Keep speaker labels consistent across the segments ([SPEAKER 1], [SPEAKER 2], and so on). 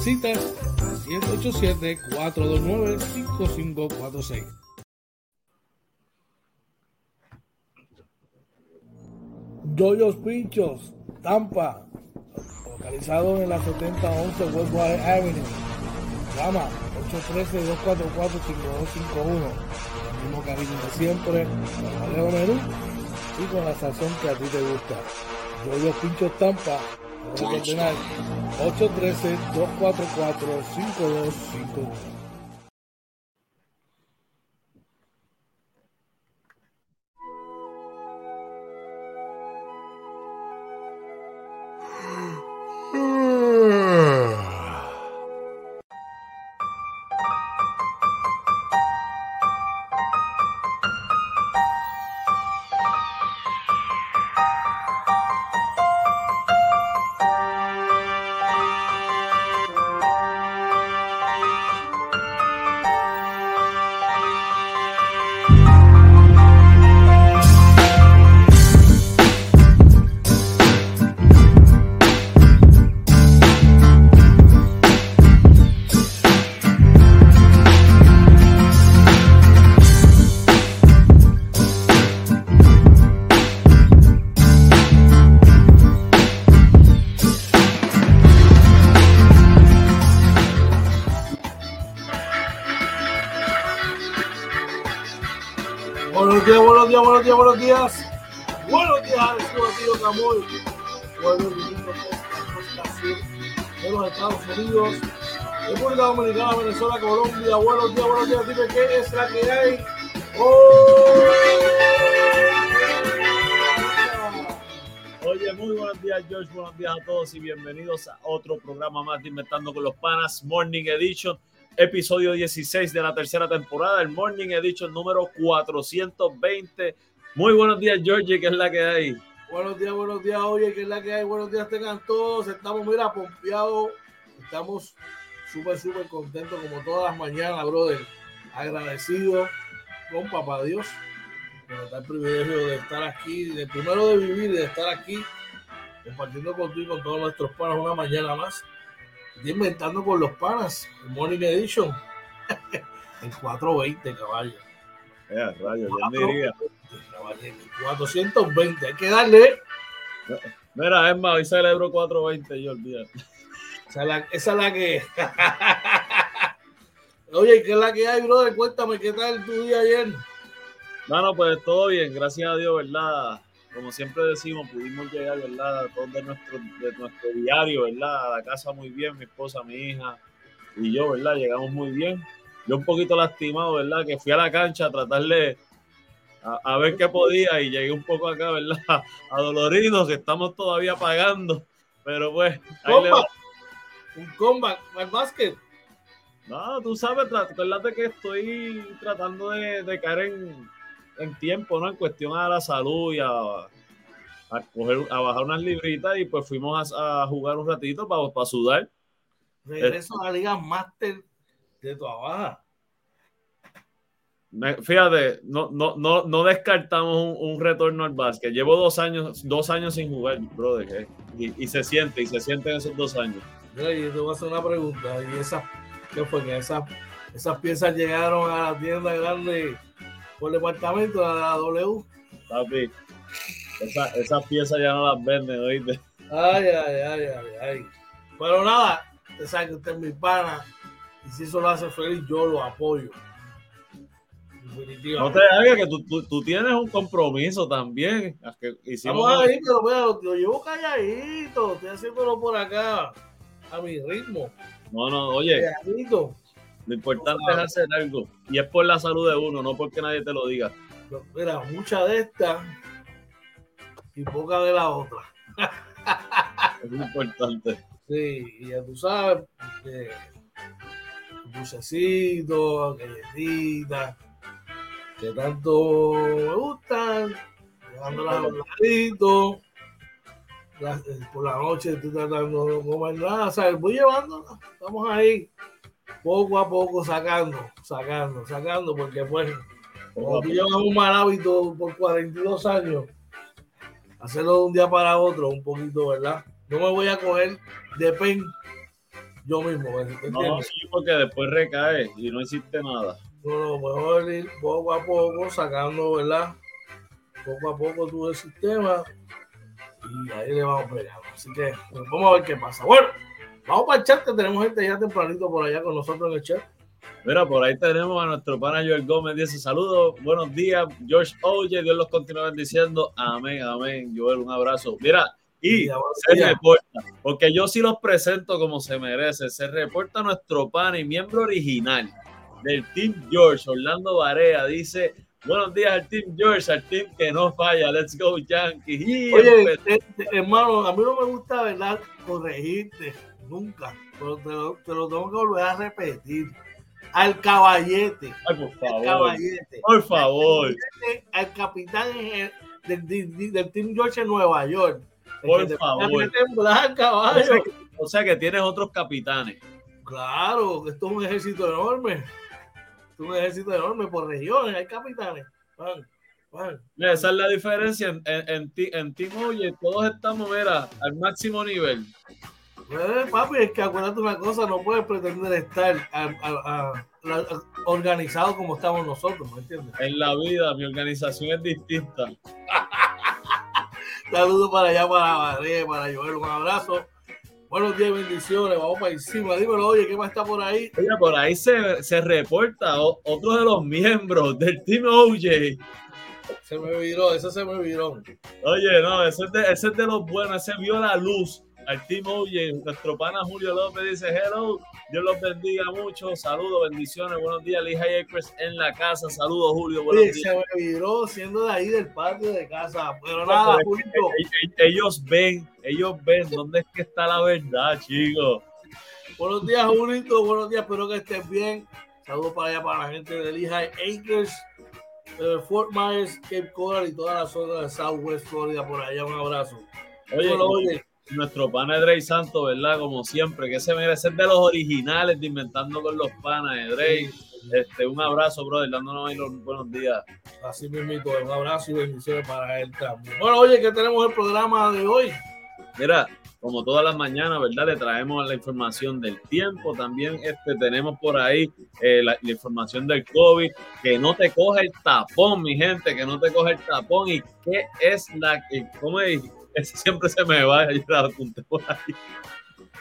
[SPEAKER 1] Citas 787-429-5546. Doyos Pinchos, Tampa, localizado en la 7011 Westwater Avenue. Llama 813-244-5251. El mismo cariño de siempre, con Alejo Menú y con la sazón que a ti te gusta. Doyos Pinchos Tampa, 813-244-5252. Buenos días,
[SPEAKER 2] a todos y bienvenidos a otro programa más de Inventando con los Panas, Morning Edition, episodio 16 de la tercera temporada, el Morning Edition número 420. Muy buenos días, George, ¿qué es la que hay?
[SPEAKER 1] Buenos días, buenos días, oye, ¿qué es la que hay? Buenos días tengan todos. Estamos, mira, pompeados. Estamos súper, súper contentos como todas las mañanas, brother. Agradecidos con Papá Dios nos da el privilegio de estar aquí, de primero de vivir de estar aquí compartiendo contigo con todos nuestros panas una mañana más. De inventando con los panas, Morning Edition. el 420, caballo.
[SPEAKER 2] Eh, rayo, ya diría.
[SPEAKER 1] 420, hay que darle.
[SPEAKER 2] Mira, es más, hoy celebro 420, yo olvídate.
[SPEAKER 1] Esa es la, esa es la que. Oye, ¿qué es la que hay, brother? Cuéntame, ¿qué tal tu día ayer?
[SPEAKER 2] No, no, pues todo bien, gracias a Dios, ¿verdad? Como siempre decimos, pudimos llegar, ¿verdad? A todos de nuestro, de nuestro diario, ¿verdad? A la casa muy bien, mi esposa, mi hija y yo, ¿verdad? Llegamos muy bien. Yo un poquito lastimado, ¿verdad? Que fui a la cancha a tratarle a, a ver qué podía y llegué un poco acá, ¿verdad? Adolorido, que estamos todavía pagando, pero pues... Ahí le va.
[SPEAKER 1] Un comeback al básquet.
[SPEAKER 2] No, tú sabes, acuérdate que estoy tratando de, de caer en, en tiempo, ¿no? En cuestión a la salud y a, a, coger, a bajar unas libritas y pues fuimos a, a jugar un ratito para, para sudar.
[SPEAKER 1] Regreso a la Liga Master de tu Baja.
[SPEAKER 2] Fíjate, no, no, no, no descartamos un, retorno al básquet. Llevo dos años, dos años sin jugar, brother. Eh, y, y, se siente, y se siente en esos dos años.
[SPEAKER 1] Mira, y te voy a hacer una pregunta. ¿Y esa, qué fue? Que esas, esas piezas llegaron a la tienda grande por departamento, la de la W.
[SPEAKER 2] Papi, esas esa piezas ya no las venden, oíste.
[SPEAKER 1] Ay, ay, ay, ay, ay. Pero nada, usted sabe que usted es mi pana. Y si eso lo hace feliz, yo lo apoyo.
[SPEAKER 2] No te hagas que tú, tú, tú, tienes un compromiso también. Que
[SPEAKER 1] hicimos Vamos ahí, pero lo, lo, llevo calladito. Estoy haciéndolo por acá a mi ritmo.
[SPEAKER 2] No, no, oye. Calladito. Lo importante es hacer algo. Y es por la salud de uno, no porque nadie te lo diga.
[SPEAKER 1] mira, mucha de esta y poca de la otra.
[SPEAKER 2] es importante.
[SPEAKER 1] Sí, y ya tú sabes, eh, dulcecitos, galletitas que tanto me gustan, llevándolas a los laditos. Por la noche estoy tratando de no comer nada, ¿sabes? Voy llevando, estamos ahí poco a poco sacando, sacando, sacando, porque pues, como tú llevas un mal hábito por 42 años, hacerlo de un día para otro, un poquito, ¿verdad? No me voy a coger de pen yo mismo.
[SPEAKER 2] No, sí, porque después recae y no hiciste nada.
[SPEAKER 1] No, mejor ir poco a poco sacando, ¿verdad? Poco a poco todo el sistema y ahí le vamos pegando. Así que pues, vamos a ver qué pasa. Bueno, vamos para el chat que tenemos gente ya tempranito por allá con nosotros en el chat.
[SPEAKER 2] Mira, por ahí tenemos a nuestro pana Joel Gómez. Dice saludos, buenos días, George Oye, Dios los continúe bendiciendo. Amén, amén. Joel, un abrazo. Mira, y se reporta, porque yo sí los presento como se merece. Se reporta nuestro pana y miembro original, del Team George, Orlando Barea, dice, buenos días al Team George, al team que no falla, let's go Yankees.
[SPEAKER 1] Oye, eh, hermano, a mí no me gusta, ¿verdad? Corregirte, nunca, pero te lo, te lo tengo que volver a repetir. Al caballete.
[SPEAKER 2] Ay, por favor. caballete. Por favor.
[SPEAKER 1] Al, capitán del, del, Team George en Nueva York.
[SPEAKER 2] Por favor. O sea, que, tienes otros capitanes.
[SPEAKER 1] Claro, esto es un ejército enorme un ejército enorme por regiones, hay capitanes.
[SPEAKER 2] Esa es la diferencia en, en, en, Team Oye, todos estamos, mira, al máximo nivel.
[SPEAKER 1] Eh, papi, es que acuérdate una cosa, no puedes pretender estar organizado como estamos nosotros, ¿me entiendes?
[SPEAKER 2] En la vida, mi organización es distinta.
[SPEAKER 1] Saludos para allá, para para Joel, un abrazo. Buenos días, bendiciones. Vamos para encima. Dímelo, oye, ¿qué más está por ahí?
[SPEAKER 2] Oye, por ahí se, se reporta otro de los miembros del Team OJ.
[SPEAKER 1] Se me viró, ese se me viró.
[SPEAKER 2] Oye, no, ese es, de, ese es de los buenos, ese vio la luz al Team Oye, nuestro pana Julio López dice, hello, Dios los bendiga mucho, saludos, bendiciones, buenos días, Lija Acres en la casa, saludos Julio, buenos
[SPEAKER 1] días. Se me viró siendo de ahí del patio de casa, pero nada, Julio.
[SPEAKER 2] Ellos ven, ellos ven dónde es que está la verdad, chicos.
[SPEAKER 1] Buenos días, Julito, buenos días, espero que estés bien. Saludos para allá, para la gente de Lehigh Acres, eh, Fort Myers, Cape Coral y toda la zona de Southwest Florida, por allá, un abrazo.
[SPEAKER 2] Oye, oye nuestro pana Drey Santo, ¿verdad? Como siempre, que se merece de los originales de Inventando con los Panas, de Drey. Este, un abrazo, brother, dándonos ahí los buenos días.
[SPEAKER 1] Así mismo, un abrazo y bendiciones para él también. Bueno, oye, ¿qué tenemos el programa de hoy?
[SPEAKER 2] Mira, como todas las mañanas, ¿verdad? Le traemos la información del tiempo. También este, tenemos por ahí eh, la, información del COVID. Que no te coge el tapón, mi gente, que no te coge el tapón. ¿Y qué es la... ¿Cómo es? Ese siempre se me va, yo la apunté por ahí.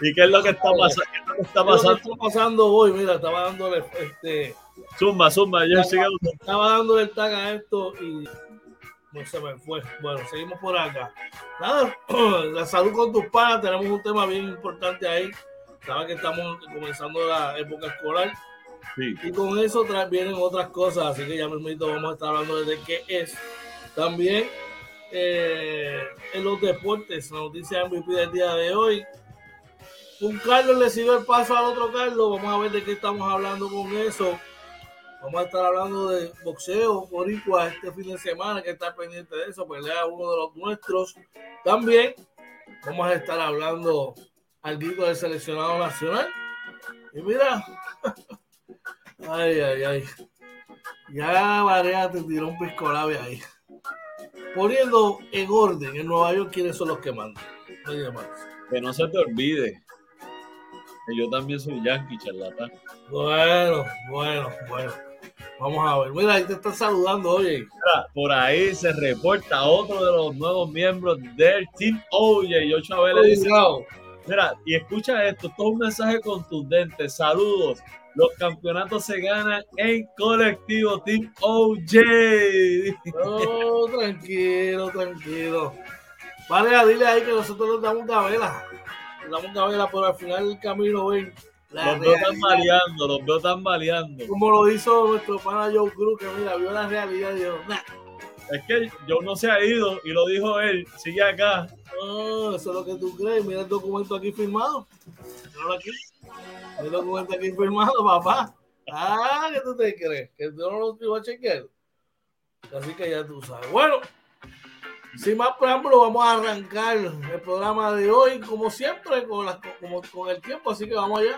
[SPEAKER 2] ¿Y qué es lo que está pasando? ¿Qué
[SPEAKER 1] está pasando? está pasando hoy? Mira, estaba dándole este.
[SPEAKER 2] Zumba, zumba, yo estaba,
[SPEAKER 1] estaba dándole el tag a esto y no se me fue. Bueno, seguimos por acá. Nada, la salud con tus padres, tenemos un tema bien importante ahí. Sabes que estamos comenzando la época escolar. Sí. Y con eso vienen otras cosas, así que ya mismo vamos a estar hablando de qué es. También eh, en los deportes, la noticia MVP del día de hoy. Un Carlos le siguió el paso al otro Carlos. Vamos a ver de qué estamos hablando con eso. Vamos a estar hablando de boxeo boricua este fin de semana, que está pendiente de eso, pelea uno de los nuestros. También vamos a estar hablando al grito del seleccionado nacional. Y mira, ay, ay, ay. Ya Varea te tiró un piscolave ahí. Poniendo en orden en Nueva York quiénes son los que mandan.
[SPEAKER 2] Que no se te olvide que yo también soy yankee, charlatán.
[SPEAKER 1] Bueno, bueno, bueno. Vamos a ver. Mira, ahí te están saludando, oye.
[SPEAKER 2] Por ahí se reporta otro de los nuevos miembros del Team Oye. Y ocho le dice: Mira, y escucha esto, todo un mensaje contundente. Saludos. Los campeonatos se ganan en colectivo Team OJ.
[SPEAKER 1] Oh, tranquilo, tranquilo. Vale, dile ahí que nosotros nos damos una vela. Nos damos una vela, pero al final del camino ven.
[SPEAKER 2] los veo tan maleando, los veo tan maleando.
[SPEAKER 1] Como lo hizo nuestro pana Joe Cruz, que mira, vio la realidad y dijo, nah.
[SPEAKER 2] Es que yo no se ha ido y lo dijo él, sigue acá.
[SPEAKER 1] Oh, eso es lo que tú crees. Mira el documento aquí firmado. Míralo aquí. El documento aquí firmado, papá. Ah, ¿qué tú te crees? Que tú no lo ibas a chequear. Así que ya tú sabes. Bueno, sin más preámbulo, vamos a arrancar el programa de hoy, como siempre, con, como, con el tiempo. Así que vamos allá.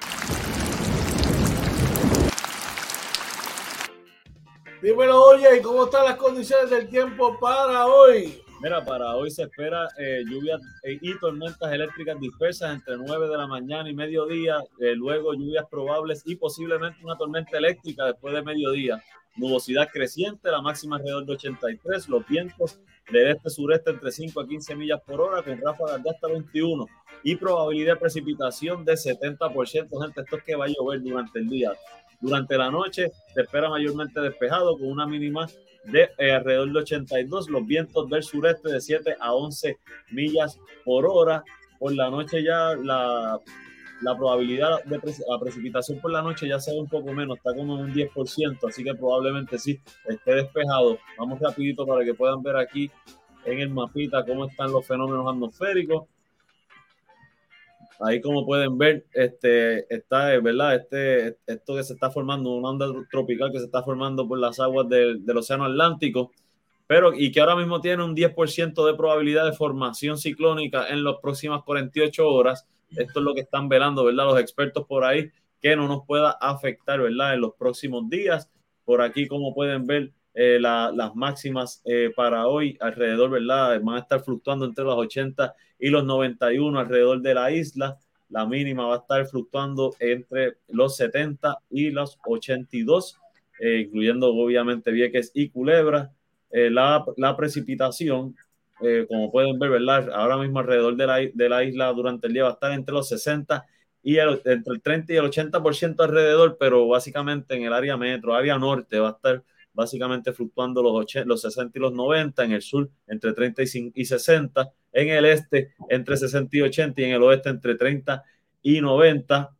[SPEAKER 1] Dímelo, oye, ¿cómo están las condiciones del tiempo para hoy?
[SPEAKER 2] Mira, para hoy se espera eh, lluvias eh, y tormentas eléctricas dispersas entre 9 de la mañana y mediodía, eh, luego lluvias probables y posiblemente una tormenta eléctrica después de mediodía. Nubosidad creciente, la máxima alrededor de 83, los vientos del este-sureste entre 5 a 15 millas por hora con ráfagas de hasta 21 y probabilidad de precipitación de 70%. Gente, esto es que va a llover durante el día. Durante la noche se espera mayormente despejado con una mínima de eh, alrededor de 82, los vientos del sureste de 7 a 11 millas por hora. Por la noche ya la, la probabilidad de la precipitación por la noche ya se ve un poco menos, está como en un 10%, así que probablemente sí esté despejado. Vamos rapidito para que puedan ver aquí en el mapita cómo están los fenómenos atmosféricos. Ahí como pueden ver, este, está, ¿verdad? Este, esto que se está formando, una onda tropical que se está formando por las aguas del, del Océano Atlántico, pero y que ahora mismo tiene un 10% de probabilidad de formación ciclónica en las próximas 48 horas. Esto es lo que están velando, ¿verdad? Los expertos por ahí, que no nos pueda afectar, ¿verdad? En los próximos días. Por aquí, como pueden ver, eh, las máximas eh, para hoy alrededor, ¿verdad? Van a estar fluctuando entre los 80 y los 91 alrededor de la isla. La mínima va a estar fluctuando entre los 70 y los 82, eh, incluyendo obviamente Vieques y Culebra. La, la, precipitación, como pueden ver, ¿verdad? Ahora mismo alrededor de la, de la, isla durante el día va a estar entre los 60 y entre el 30 y el 80% alrededor, pero básicamente en el área metro, área norte, va a estar básicamente fluctuando los, 80, los 60 y los 90, en el sur entre 30 y 60, en el este entre 60 y 80 y en el oeste entre 30 y 90.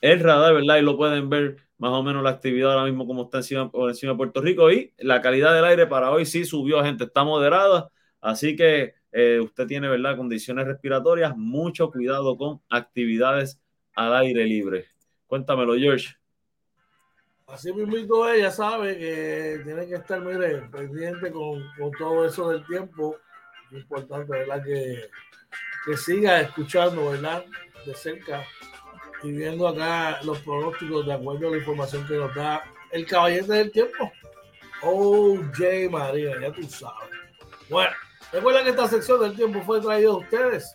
[SPEAKER 2] El radar, ¿verdad? Y lo pueden ver más o menos la actividad ahora mismo como está encima, por encima de Puerto Rico y la calidad del aire para hoy sí subió, gente, está moderada, así que eh, usted tiene, ¿verdad? Condiciones respiratorias, mucho cuidado con actividades al aire libre. Cuéntamelo, George.
[SPEAKER 1] Así mismo ella sabe que tiene que estar, mire, pendiente con, todo eso del tiempo. Es importante, ¿verdad? Que, que siga escuchando, ¿verdad? De cerca y viendo acá los pronósticos de acuerdo a la información que nos da el caballete del tiempo. Oh, J. María, ya tú sabes. Bueno, recuerda que esta sección del tiempo fue traída a ustedes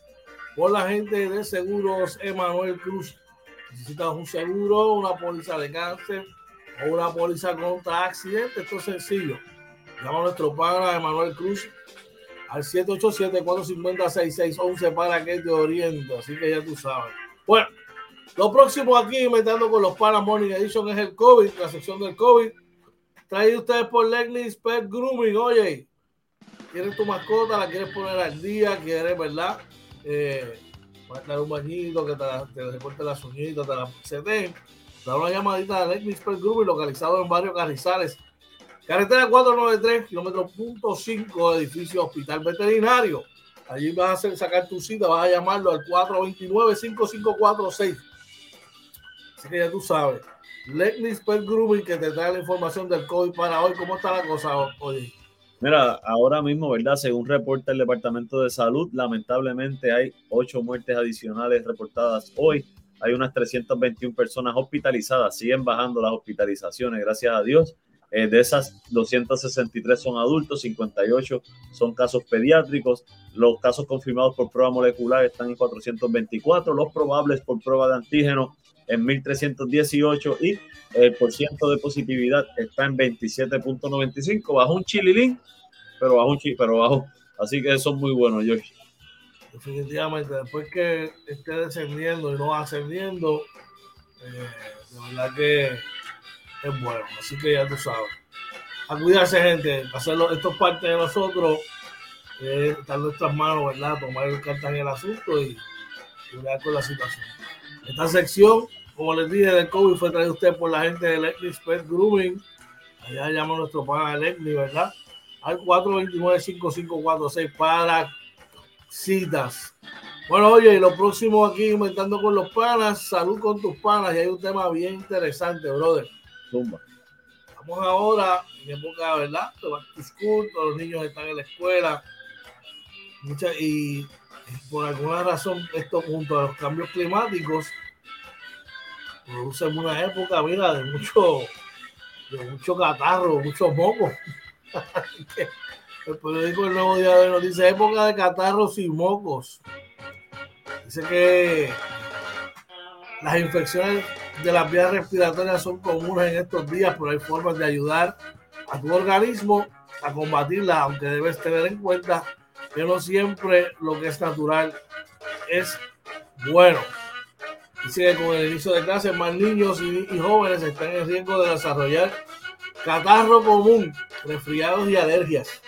[SPEAKER 1] por la gente de Seguros Emanuel Cruz. Necesitas un seguro, una póliza de cáncer o una póliza contra accidente, esto es sencillo. Llama a nuestro padre Emanuel Cruz al 787-450-6611 para que te oriente. Así que ya tú sabes. Bueno, lo próximo aquí, inventando con los Para Morning Edition, es el COVID, la sección del COVID. Traído ustedes por Legnis Pet Grooming. Oye, quieres tu mascota, la quieres poner al día, quieres, ¿verdad? Eh, dar un bañito, que te, te recorte las uñitas, te la se Da una llamadita de Lake Group localizado en barrio Carrizales. Carretera 493, kilómetro punto 5, edificio Hospital Veterinario. Allí vas a sacar tu cita, vas a llamarlo al 429-5546. Así que ya tú sabes. Lexnis Pet Grooming que te trae la información del COVID para hoy. ¿Cómo está la cosa hoy?
[SPEAKER 2] Mira, ahora mismo, ¿verdad? Según reporta el Departamento de Salud, lamentablemente hay ocho muertes adicionales reportadas hoy hay unas 321 personas hospitalizadas, siguen bajando las hospitalizaciones, gracias a Dios. Eh, de esas 263 son adultos, 58 son casos pediátricos. Los casos confirmados por prueba molecular están en 424, los probables por prueba de antígeno en 1318 y el porciento de positividad está en 27.95, bajo un chililín, pero bajo un pero bajo. Así que eso es muy bueno, George.
[SPEAKER 1] Definitivamente, después que esté descendiendo y no ascendiendo, eh, de verdad que es bueno. Así que ya tú sabes. A cuidarse, gente. Hacerlo, esto es parte de nosotros. Eh, está en nuestras manos, ¿verdad? Tomar el cartón en el asunto y, y con la situación. Esta sección como les dije, del COVID fue traído usted por la gente de Electric Pet Grooming. Allá llama nuestro pana Electric, ¿verdad? Al 429-5546 para citas. Bueno, oye, y lo próximo aquí, inventando con los panas, salud con tus panas. Y hay un tema bien interesante, brother. Zumba. Estamos ahora en época, ¿verdad? De back to school, todos los niños están en la escuela. Mucha, y por alguna razón, esto junto a los cambios climáticos, produce en una época, mira, de mucho, de mucho catarro, muchos mocos. El periódico El Nuevo Día de nos dice época de catarros y mocos. Dice que las infecciones de las vías respiratorias son comunes en estos días, pero hay formas de ayudar a tu organismo a combatirlas, aunque debes tener en cuenta que no siempre lo que es natural es bueno. Dice que con el inicio de clases, más niños y, jóvenes están en riesgo de desarrollar catarro común, resfriados y alergias.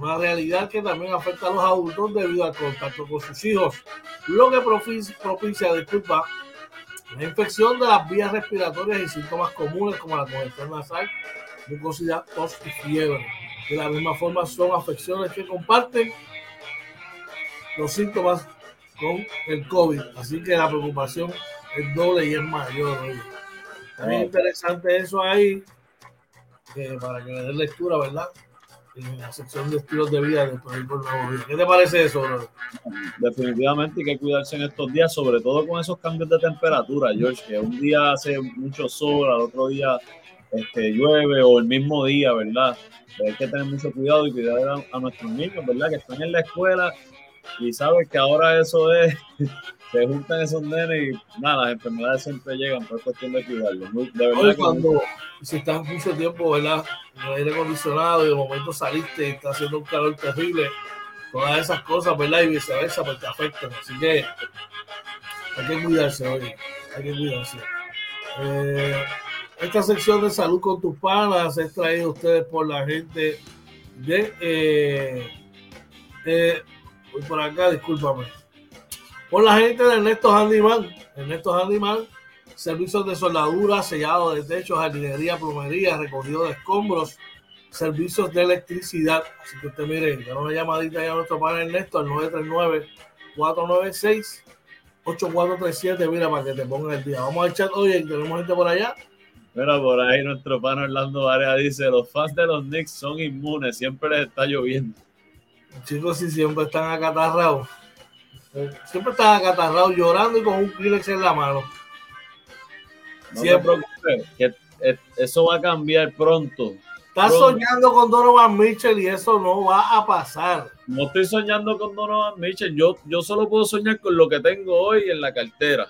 [SPEAKER 1] Una realidad que también afecta a los adultos debido al contacto con sus hijos, lo que propicia, disculpa, la infección de las vías respiratorias y síntomas comunes como la congestión nasal, mucosidad, tos y fiebre. De la misma forma son afecciones que comparten los síntomas con el COVID. Así que la preocupación es doble y es mayor. Es muy interesante eso ahí, para que le den lectura, ¿verdad? En la de estilos de vida Nuevo ¿Qué te parece eso,
[SPEAKER 2] Definitivamente hay que cuidarse en estos días, sobre todo con esos cambios de temperatura, George, que un día hace mucho sol, al otro día este, llueve o el mismo día, ¿verdad? Hay que tener mucho cuidado y cuidar a, a nuestros niños, ¿verdad? Que están en la escuela y sabes que ahora eso es, se juntan esos nenes y nada, las enfermedades siempre llegan, por cuestión de cuidarlos. De verdad
[SPEAKER 1] cuando, si estás mucho tiempo, ¿verdad? En el aire acondicionado y de momento saliste y está haciendo un calor terrible, todas esas cosas, ¿verdad? Y viceversa, pues te afectan. Así que hay que cuidarse, oye, hay que cuidarse. Eh, esta sección de salud con tus panas es traída a ustedes por la gente de eh, eh, Voy por acá, discúlpame. Por la gente de Ernesto Handyman. Ernesto Handyman, servicios de soldadura, sellado de techos, jardinería, plomería, recogido de escombros, servicios de electricidad. Así que usted mire, da una llamadita ya a nuestro padre Ernesto al 939-496-8437. Mira, para que te ponga el día. Vamos a echar, oye, tenemos gente por allá.
[SPEAKER 2] Mira, por ahí nuestro pan Orlando Varea dice: Los fans de los Knicks son inmunes, siempre les está lloviendo.
[SPEAKER 1] Chicos, si siempre están acatarrados. Siempre están acatarrados llorando y con un Kleenex en la mano.
[SPEAKER 2] No siempre. que eso va a cambiar pronto.
[SPEAKER 1] Estás soñando con Donovan Mitchell y eso no va a pasar.
[SPEAKER 2] No estoy soñando con Donovan Mitchell. Yo, yo solo puedo soñar con lo que tengo hoy en la cartera.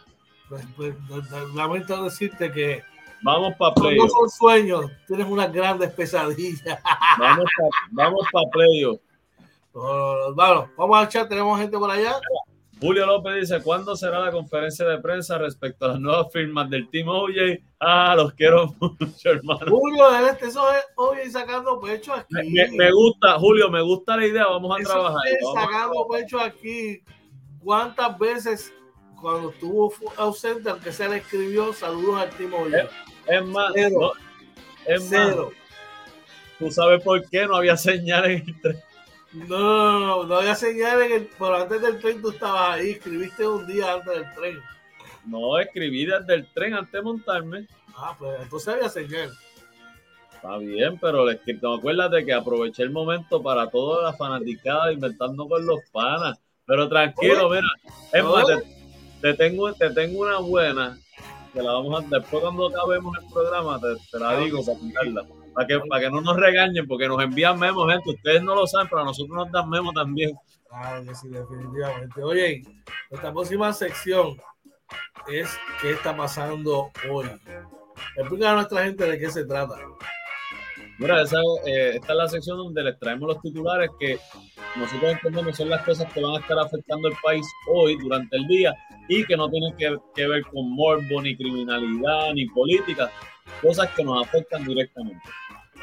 [SPEAKER 1] Pues, pues, lamento decirte que
[SPEAKER 2] Vamos para playoff.
[SPEAKER 1] No son sueños, tienes unas grandes pesadillas.
[SPEAKER 2] Vamos para vamos pa playoff.
[SPEAKER 1] Vamos al chat, tenemos gente por allá.
[SPEAKER 2] Julio López dice, ¿cuándo será la conferencia de prensa respecto a las nuevas firmas del Team OJ? Ah, los quiero mucho, hermano.
[SPEAKER 1] Julio, este, eso es OJ sacando pecho aquí.
[SPEAKER 2] Me, gusta, Julio, me gusta la idea, vamos a trabajar.
[SPEAKER 1] sacando pecho aquí. ¿Cuántas veces cuando estuvo ausente, aunque se le escribió, saludos al Team OJ?
[SPEAKER 2] Es, más, es Cero. ¿Tú sabes por qué no había señales entre
[SPEAKER 1] no, no, no, no había señal en el, pero antes del tren tú estabas ahí, escribiste un día antes del tren.
[SPEAKER 2] No, escribí desde el tren antes de montarme.
[SPEAKER 1] Ah, pues entonces había señal.
[SPEAKER 2] Está bien, pero acuérdate que aproveché el momento para toda la fanaticada inventando con los panas. Pero tranquilo, mira, es más, te tengo, te tengo una buena, que la vamos a, después cuando acabemos el programa, te, la digo para pintarla. Para que, para que no nos regañen, porque nos envían memos, gente. Ustedes no lo saben, pero a nosotros nos dan memos también.
[SPEAKER 1] Claro que sí, definitivamente. Oye, nuestra próxima sección es ¿Qué está pasando hoy? Explica a nuestra gente de qué se trata.
[SPEAKER 2] Mira, esa, eh, esta es la sección donde les traemos los titulares que nosotros entendemos son las cosas que van a estar afectando el país hoy, durante el día, y que no tienen que, que ver con morbo, ni criminalidad, ni política, cosas que nos afectan directamente.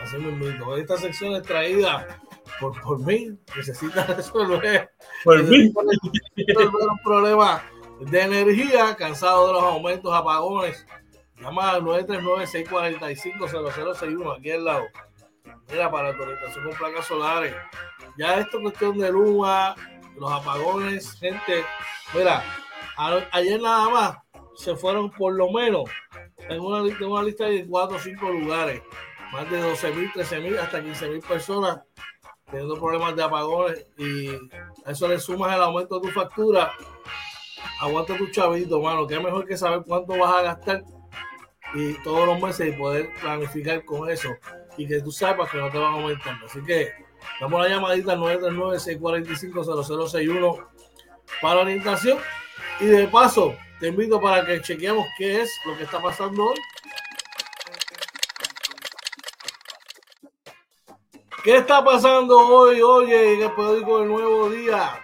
[SPEAKER 1] Así mismo. Esta sección es traída por, por mí. Necesita resolver,
[SPEAKER 2] por mí.
[SPEAKER 1] resolver un problema de energía, cansado de los aumentos, apagones. Llama al 939-645-0061, aquí al lado. Mira, para la autorización con placas solares. Ya esto es cuestión de luma, los apagones, gente. Mira, ayer nada más se fueron por lo menos en una, lista de 4 o 5 lugares. Más de 12 mil, 13 mil, hasta 15 mil personas teniendo problemas de apagones y a eso le sumas el aumento de tu factura, aguanta tu chavito, mano, que mejor que saber cuánto vas a gastar y todos los meses y poder planificar con eso y que tú sepas que no te van aumentando. Así que damos la llamadita al 939-645-0061 para orientación y de paso te invito para que chequeemos qué es lo que está pasando hoy ¿Qué está pasando hoy, oye, en el periódico El Nuevo Día?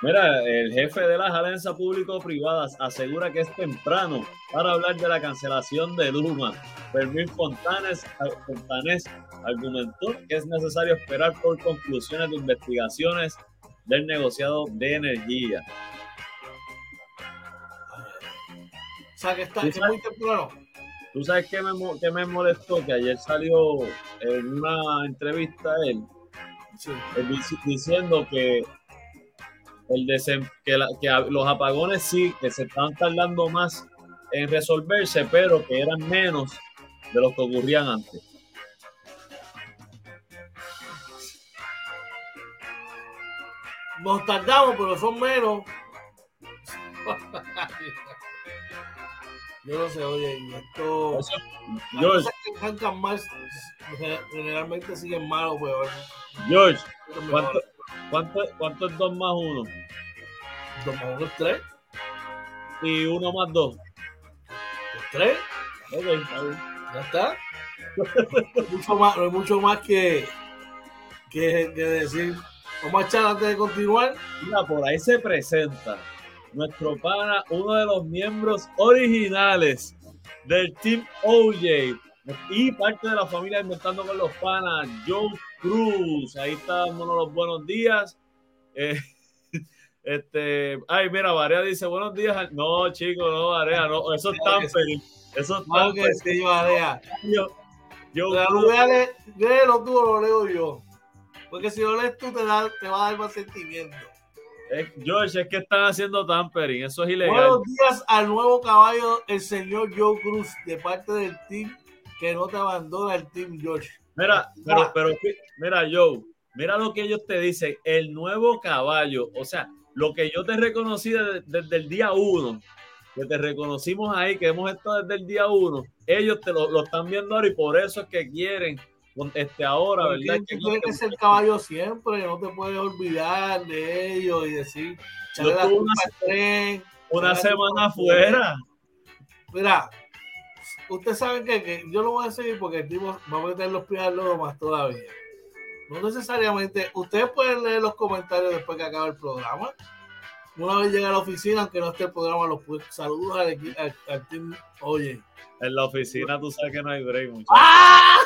[SPEAKER 2] Mira, el jefe de las alianzas público-privadas asegura que es temprano para hablar de la cancelación de Luma. Fermín Fontanes, Fontanes argumentó que es necesario esperar por conclusiones de investigaciones del negociado de energía.
[SPEAKER 1] Sea, que está muy temprano.
[SPEAKER 2] ¿Tú sabes qué me, qué me molestó? Que ayer salió en una entrevista él, diciendo que, el que, que, los apagones sí, que se estaban tardando más en resolverse, pero que eran menos de los que ocurrían antes.
[SPEAKER 1] Nos tardamos, pero son menos. Yo no sé, oye, y esto. George. que más, generalmente siguen malos, weón.
[SPEAKER 2] George, ¿cuánto, cuánto, ¿cuánto es 2 más 1?
[SPEAKER 1] 2 más 1 es 3.
[SPEAKER 2] ¿Y 1 más 2?
[SPEAKER 1] ¿Es 3?
[SPEAKER 2] Ok, está bien.
[SPEAKER 1] Ya está. mucho más, no hay mucho más que, que, que decir. Vamos a echar antes de continuar.
[SPEAKER 2] Mira, por ahí se presenta nuestro pana, uno de los miembros originales del Team OJ y parte de la familia Inventando con los Panas, Joe Cruz. Ahí está dándonos los buenos días. Eh, este, ay, mira, Varea dice buenos días. No, chicos, no, Varea, no, eso es tampering. Eso es tampering.
[SPEAKER 1] que sí, Varea. Yo, yo, léelo tú lo leo yo. Porque si lo lees tú, te, da, te va a dar más sentimiento.
[SPEAKER 2] George, es que están haciendo tampering, eso es ilegal.
[SPEAKER 1] Buenos días al nuevo caballo, el señor Joe Cruz, de parte del team que no te abandona el team George.
[SPEAKER 2] Mira, pero, pero mira, Joe, mira lo que ellos te dicen, el nuevo caballo, o sea, lo que yo te reconocí desde, el día uno, que te reconocimos ahí, que hemos estado desde el día uno, ellos te lo, lo están viendo ahora y por eso es que quieren este ahora, ¿verdad?
[SPEAKER 1] Que tiene que ser caballo siempre, no te puedes olvidar de ellos y decir,
[SPEAKER 2] una, una semana afuera.
[SPEAKER 1] Mira, ustedes saben que, yo lo voy a seguir porque el tipo va a meter los pies al lodo más todavía. No necesariamente, ustedes pueden leer los comentarios después que acabe el programa. Una vez llega a la oficina, aunque no esté el programa, los saludos al, al, team Oye.
[SPEAKER 2] En la oficina tú sabes que no hay break, muchachos. ¡Ah!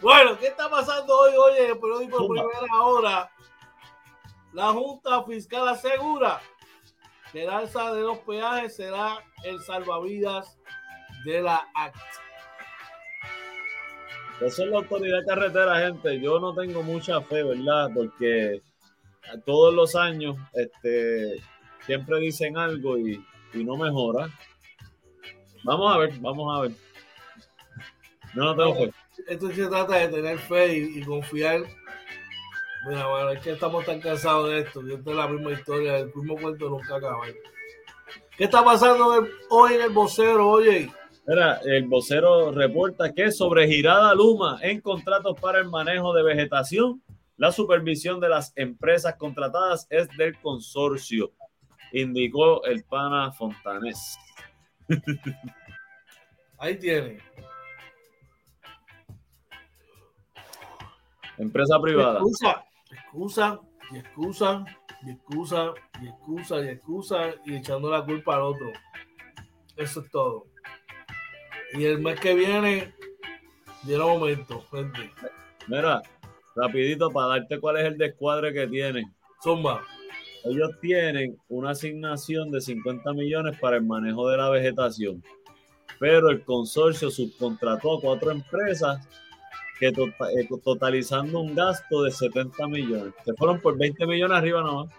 [SPEAKER 1] Bueno, ¿qué está pasando hoy? Oye, en el periódico de primera hora, la Junta Fiscal asegura que el alza de los peajes será el salvavidas de la ACT.
[SPEAKER 2] Eso es la autoridad carretera, gente. Yo no tengo mucha fe, ¿verdad? Porque todos los años este, siempre dicen algo y, y no mejora. Vamos a ver, vamos a ver. No, no tengo fe
[SPEAKER 1] esto se trata de tener fe y, confiar Mira, bueno, es que estamos tan cansados de esto. Yo es la misma historia, el mismo cuento nunca acaba. ¿Qué está pasando hoy en el vocero, oye?
[SPEAKER 2] Mira, el vocero reporta que sobre Girada Luma en contratos para el manejo de vegetación, la supervisión de las empresas contratadas es del consorcio, indicó el pana Fontanés.
[SPEAKER 1] Ahí tiene.
[SPEAKER 2] Empresa privada.
[SPEAKER 1] Excusa, excusa y excusa y excusa y excusa y excusa y echando la culpa al otro. Eso es todo. Y el mes que viene, llega momento, gente.
[SPEAKER 2] Mira, rapidito para darte cuál es el descuadre que tienen.
[SPEAKER 1] Zumba.
[SPEAKER 2] Ellos tienen una asignación de 50 millones para el manejo de la vegetación, pero el consorcio subcontrató a cuatro empresas que eh, totalizando un gasto de 70 millones. Se fueron por 20 millones arriba nomás.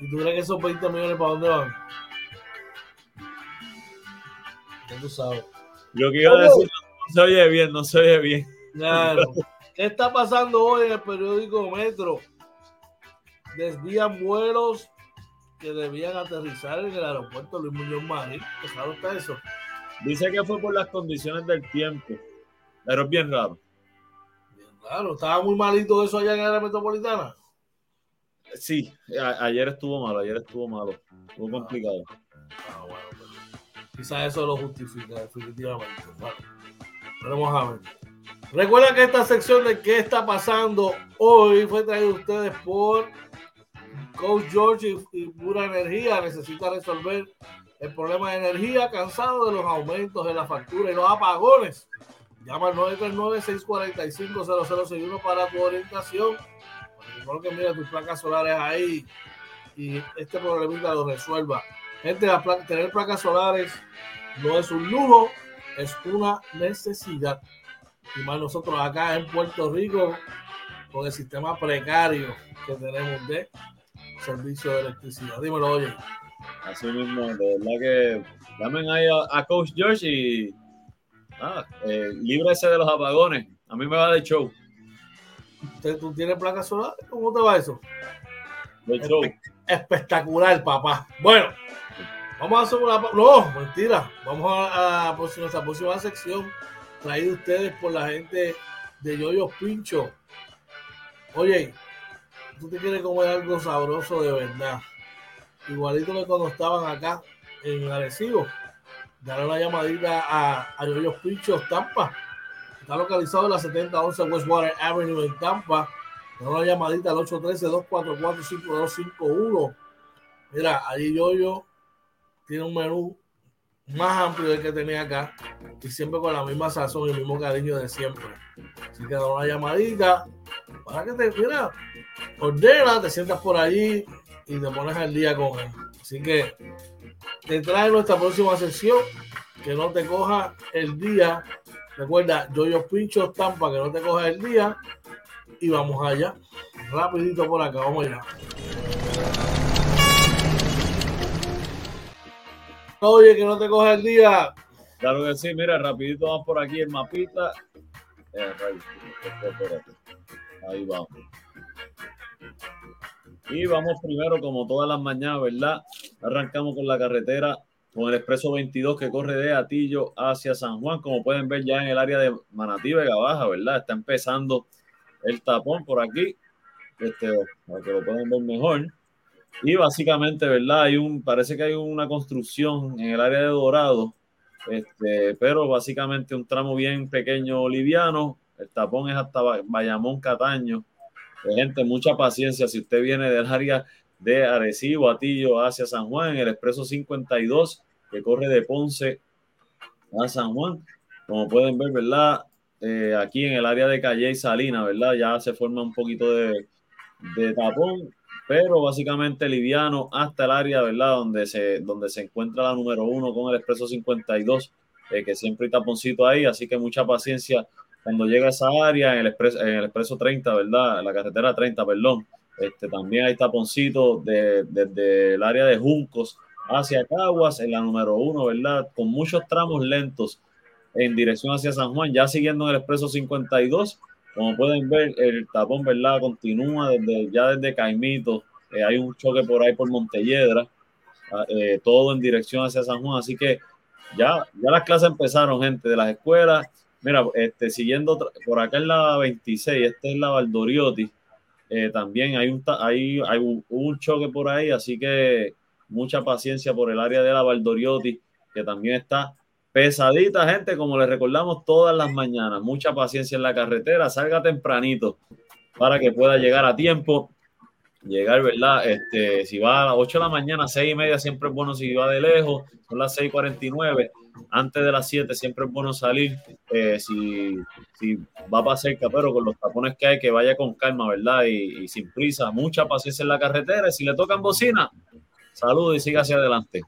[SPEAKER 1] ¿Y tú crees que esos 20 millones para dónde van? Ya tú sabes.
[SPEAKER 2] Yo que iba a decir, no se oye bien, no se oye bien.
[SPEAKER 1] Claro. ¿Qué está pasando hoy en el periódico Metro? Desvían vuelos que debían aterrizar en el aeropuerto Luis Muñoz Marín. ¿Qué sabe está eso?
[SPEAKER 2] Dice que fue por las condiciones del tiempo. Pero es bien raro.
[SPEAKER 1] Bien raro. ¿Estaba muy malito eso allá en la metropolitana?
[SPEAKER 2] Sí, ayer estuvo malo, ayer estuvo malo. Estuvo complicado.
[SPEAKER 1] Ah, bueno, pues, quizás eso lo justifica, definitivamente. Bueno, vamos a ver. Recuerda que esta sección de qué está pasando hoy fue traída a ustedes por Coach George y, Pura Energía. Necesita resolver el problema de energía, cansado de los aumentos de la factura y los apagones. Llama al 939-645-0061 para tu orientación. Por que mira tus placas solares ahí y este problemita lo resuelva. Gente, tener placas solares no es un lujo, es una necesidad. Y más nosotros acá en Puerto Rico, con el sistema precario que tenemos de servicio de electricidad. Dímelo, oye.
[SPEAKER 2] Así mismo, de verdad que llamen ahí a Coach George y Ah, eh, ese de los apagones. A mí me va de show.
[SPEAKER 1] ¿Tú tienes placa solar? ¿Cómo te va eso?
[SPEAKER 2] De show.
[SPEAKER 1] Espectacular, papá. Bueno, vamos a hacer una. No, mentira. Vamos a, a nuestra próxima sección traída ustedes por la gente de Yoyos Pincho. Oye, tú te quieres comer algo sabroso de verdad. Igualito que cuando estaban acá en Arecibo Dale una llamadita a, a Yoyos Pinchos Tampa. Está localizado en la 7011 Westwater Avenue en Tampa. Dale una llamadita al 813-244-5251. Mira, allí Yoyo tiene un menú más amplio del que tenía acá y siempre con la misma sazón y el mismo cariño de siempre. Así que da una llamadita para que te, mira, ordena, te sientas por allí y te pones al día con él. Así que te trae nuestra próxima sesión. Que no te coja el día. Recuerda, yo yo pincho estampa, que no te coja el día. Y vamos allá. Rapidito por acá, vamos allá. Oye, que no te coja el día.
[SPEAKER 2] Claro que sí, mira, rapidito vamos por aquí el mapita. Eh, ahí vamos. Y vamos primero, como todas las mañanas, ¿verdad? Arrancamos con la carretera, con el expreso 22 que corre de Atillo hacia San Juan. Como pueden ver ya en el área de Manatí, Vega Baja, ¿verdad? Está empezando el tapón por aquí, este, para que lo puedan ver mejor. Y básicamente, ¿verdad? Hay un, parece que hay una construcción en el área de Dorado, este, pero básicamente un tramo bien pequeño, liviano. El tapón es hasta Bayamón, Cataño Gente, mucha paciencia. Si usted viene del área de Arecibo, Atillo, hacia San Juan, el expreso 52, que corre de Ponce a San Juan, como pueden ver, ¿verdad? Eh, aquí en el área de Calle y Salina, ¿verdad? Ya se forma un poquito de, tapón, pero básicamente liviano hasta el área, ¿verdad? Donde se, donde se encuentra la número uno con el expreso 52, eh, que siempre hay taponcito ahí, así que mucha paciencia cuando llega a esa área, en el, expreso, en el expreso 30, ¿verdad? La carretera 30, perdón, este, también hay taponcitos desde de, el área de Juncos hacia Caguas, en la número uno, ¿verdad? Con muchos tramos lentos en dirección hacia San Juan, ya siguiendo en el expreso 52, como pueden ver, el tapón, ¿verdad? Continúa desde, ya desde Caimito. Eh, hay un choque por ahí por Montelledra, ah, eh, todo en dirección hacia San Juan. Así que ya, ya las clases empezaron, gente, de las escuelas. Mira, este, siguiendo por acá en la 26, esta es la Valdoriotti. Eh, también hay un, hay, hay un, choque por ahí, así que mucha paciencia por el área de la Valdoriotti, que también está pesadita, gente, como les recordamos todas las mañanas. Mucha paciencia en la carretera, salga tempranito para que pueda llegar a tiempo. Llegar, ¿verdad? Este, si va a las 8 de la mañana, 6 y media, siempre es bueno si va de lejos, son las 6:49 antes de las 7 siempre es bueno salir. Eh, si, si, va para cerca, pero con los tapones que hay, que vaya con calma, ¿verdad? Y, sin prisa, mucha paciencia en la carretera. Y si le tocan bocina, saludos y siga hacia adelante.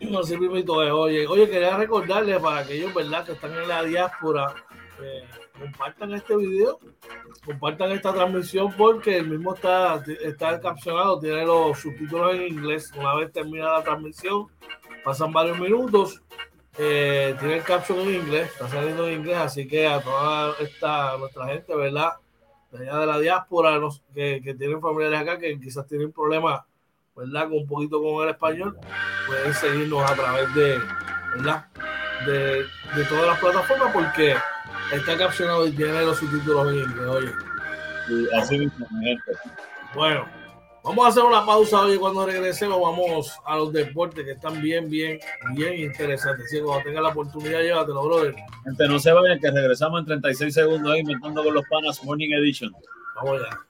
[SPEAKER 1] No, sí, oye, oye, quería recordarles para aquellos, ¿verdad?, que están en la diáspora, eh, compartan este video, compartan esta transmisión porque el mismo está, está capcionado, tiene los subtítulos en inglés. Una vez termina la transmisión, pasan varios minutos eh, tiene el caption en inglés, está saliendo en inglés, así que a toda esta nuestra gente, ¿verdad? De allá de la diáspora, los, que, que, tienen familiares acá, que quizás tienen problemas, ¿verdad? Con un poquito con el español, pueden seguirnos a través de, ¿verdad? De, de todas las plataformas, porque está capcionado y tiene los subtítulos en inglés, oye.
[SPEAKER 2] así mismo, gente.
[SPEAKER 1] Bueno. Vamos a hacer una pausa hoy cuando regresemos vamos a los deportes que están bien, bien, bien interesantes. Así que cuando tenga la oportunidad, llévatelo, brother.
[SPEAKER 2] Gente, no se vayan, que regresamos en 36 segundos ahí inventando con los panas Morning Edition.
[SPEAKER 1] Vamos allá.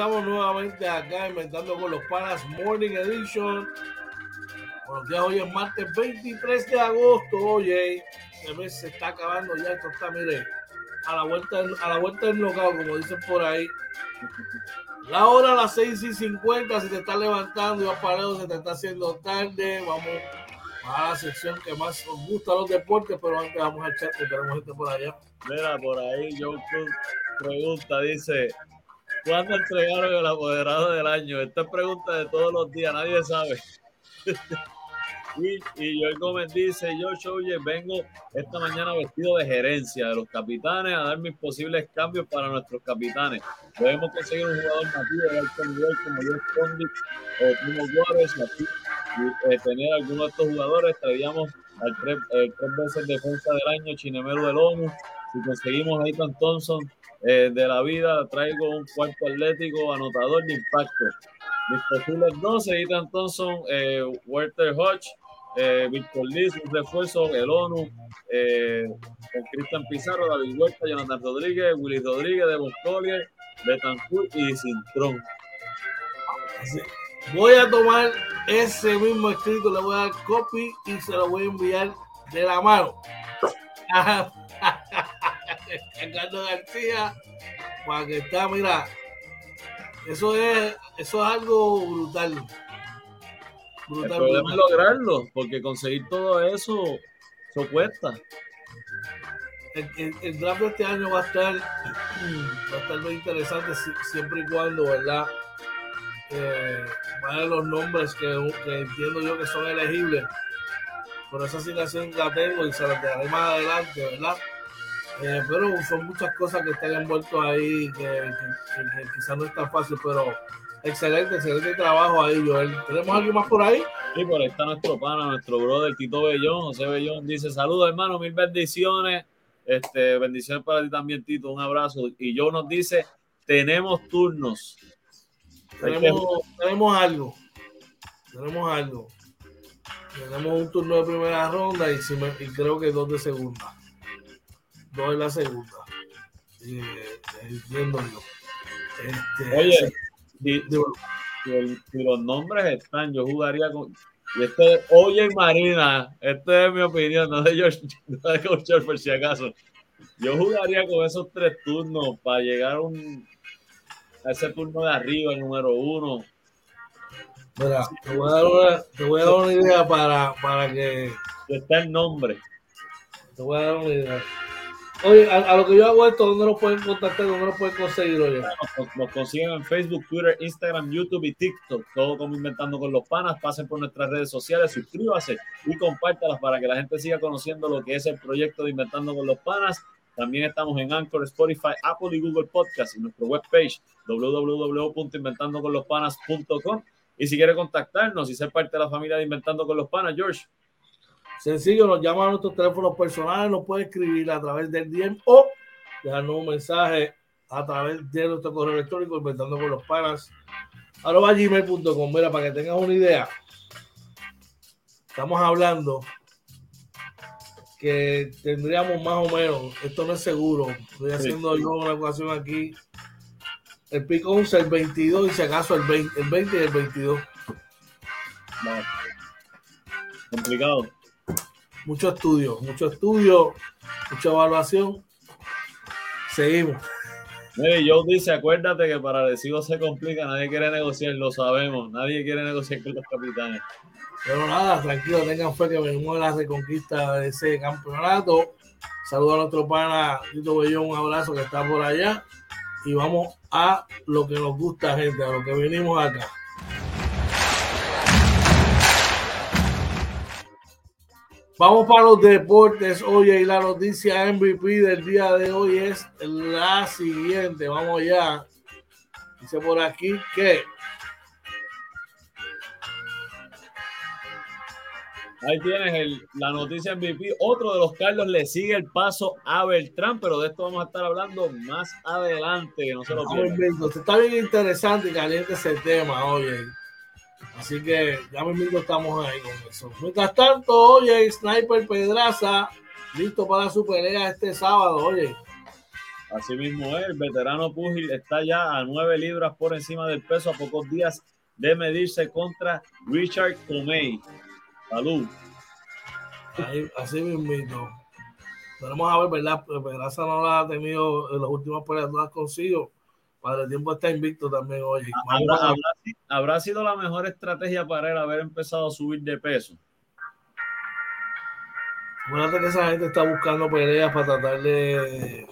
[SPEAKER 1] Regresamos nuevamente acá inventando con los panas Morning Edition. Buenos días, hoy es martes 23 de agosto. Oye, el mes se está acabando ya. Esto está, mire, a la vuelta, a la vuelta del local, como dicen por ahí. La hora a las 6 y 50, si te estás levantando y vas parado, se te está haciendo tarde. Vamos a la sección que más nos gusta los deportes, pero antes vamos a chat que tenemos gente por allá.
[SPEAKER 2] Mira, por ahí, yo pregunta, dice, ¿Cuándo entregaron el apoderado del año? Esta es pregunta de todos los días, nadie sabe. y, Joel Gómez dice, yo, oye, vengo esta mañana vestido de gerencia de los capitanes a dar mis posibles cambios para nuestros capitanes. Debemos conseguir un jugador nativo de alto nivel como Joe Condit o Primo Juárez y, eh, tener algunos de estos jugadores. Traíamos al tres, tres veces defensa del año, Chinemero del ONU. Si conseguimos a Ethan Thompson, eh, de la vida, traigo un cuarto atlético anotador de impacto. Mis posibles 12, Ethan Thompson, eh, Walter Hodge, eh, Víctor Liz, un refuerzo, el ONU, eh, Cristian Pizarro, David Huerta, Jonathan Rodríguez, Willy Rodríguez, de Collier, Betancourt y Cintrón.
[SPEAKER 1] Voy a tomar ese mismo escrito, le voy a dar copy y se lo voy a enviar de la mano. Ricardo García, para que está, mira, eso es, eso es algo brutal.
[SPEAKER 2] brutal el problema es lograrlo, porque conseguir todo eso, eso cuesta.
[SPEAKER 1] El, draft de este año va a estar va a estar muy interesante siempre y cuando, ¿verdad? Eh, van los nombres que, entiendo yo que son elegibles. Por esa asignación la tengo y se la daré más adelante, ¿verdad? Eh, pero son muchas cosas que están envueltas ahí que, quizás no es tan fácil, pero excelente, excelente trabajo ahí, Joel. ¿Tenemos algo más por ahí?
[SPEAKER 2] Sí, por ahí está nuestro pana, nuestro brother Tito Bellón, José Bellón, dice saludos hermano, mil bendiciones, este, bendiciones para ti también Tito, un abrazo. Y yo nos dice, tenemos turnos.
[SPEAKER 1] Tenemos, tenemos algo, tenemos algo. Tenemos un turno de primera ronda y, y creo que dos de segunda dos en la segunda. Eh, entiendo yo. Este,
[SPEAKER 2] Oye, si, los nombres están, yo jugaría con. Y este, oye Marina, esta es mi opinión, no de George, no de Coach por si acaso. Yo jugaría con esos tres turnos para llegar a, un, a ese turno de arriba, el número uno.
[SPEAKER 1] Mira, te voy a dar una, te voy a dar una idea para, para que.
[SPEAKER 2] Está el nombre.
[SPEAKER 1] Te voy a dar una idea. Oye, a, lo que yo hago esto, ¿dónde nos pueden contactar? ¿Dónde nos pueden conseguir, oye?
[SPEAKER 2] Consiguen en Facebook, Twitter, Instagram, YouTube y TikTok. Todo como Inventando con los Panas. Pasen por nuestras redes sociales, suscríbase y compártalas para que la gente siga conociendo lo que es el proyecto de Inventando con los Panas. También estamos en Anchor, Spotify, Apple y Google Podcast y nuestra webpage www.inventandoconlospanas.com. Y si quiere contactarnos y ser parte de la familia de Inventando con los Panas, George.
[SPEAKER 1] Sencillo, nos llama a nuestros teléfonos personales, nos puede escribir a través del DM o dejarnos un mensaje a través de nuestro correo electrónico inventando con los panas arroba gmail.com. Mira, para que tengas una idea, estamos hablando que tendríamos más o menos, esto no es seguro, estoy haciendo sí. yo una ecuación aquí, el pico 11, el 22 y si acaso el 20, el 20 y el 22.
[SPEAKER 2] No. Complicado
[SPEAKER 1] mucho estudio, mucho estudio, mucha evaluación. Seguimos.
[SPEAKER 2] Mire, Joe dice, acuérdate que para Recibo se complica, nadie quiere negociar, lo sabemos, nadie quiere negociar con los capitanes.
[SPEAKER 1] Pero nada, tranquilo, tengan fe que venimos a la reconquista de ese campeonato. Saludos a nuestro pana Tito Bellón, un abrazo que está por allá. Y vamos a lo que nos gusta, gente, a lo que venimos acá. Vamos para los deportes. Oye, y la noticia MVP del día de hoy es la siguiente. Vamos ya. Dice por aquí que.
[SPEAKER 2] Ahí tienes el, la noticia MVP. Otro de los Carlos le sigue el paso a Beltrán, pero de esto vamos a estar hablando más adelante. Que no se lo
[SPEAKER 1] pierdan. Está bien interesante y caliente ese tema, oye. Así que ya mismo estamos ahí con eso. Mientras tanto, oye, Sniper Pedraza, listo para su pelea este sábado, oye.
[SPEAKER 2] Así mismo es, el veterano Pugil está ya a nueve libras por encima del peso a pocos días de medirse contra Richard Tomei. Salud.
[SPEAKER 1] Ahí, así mismo. Vamos a ver, ¿verdad? Pedraza no la ha tenido en las últimas peleas, no las consigo. Padre Tiempo está invicto también hoy.
[SPEAKER 2] ¿Habrá, habrá, ¿Habrá, sido la mejor estrategia para él haber empezado a subir de peso?
[SPEAKER 1] Acuérdate que esa gente está buscando peleas para tratar de.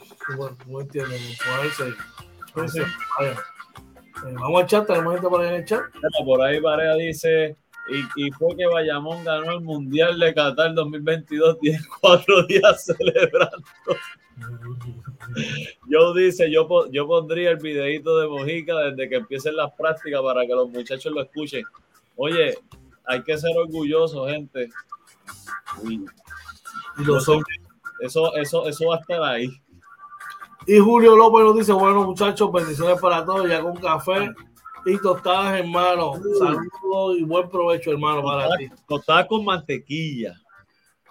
[SPEAKER 1] Sí. Eh, vamos al chat, tenemos gente por ahí en el chat.
[SPEAKER 2] Por ahí Parea dice. Y, y, fue que Bayamón ganó el Mundial de Qatar 2022, 10, cuatro días celebrando. Yo dice, yo, yo pondría el videito de Mojica desde que empiecen las prácticas para que los muchachos lo escuchen. Oye, hay que ser orgullosos, gente. Y
[SPEAKER 1] lo son.
[SPEAKER 2] Eso, eso, eso va a estar ahí.
[SPEAKER 1] Y Julio López nos dice, bueno muchachos, bendiciones para todos, ya con café y tostadas, hermano. Saludos y buen provecho, hermano, para
[SPEAKER 2] tostadas,
[SPEAKER 1] ti.
[SPEAKER 2] Tostadas con mantequilla.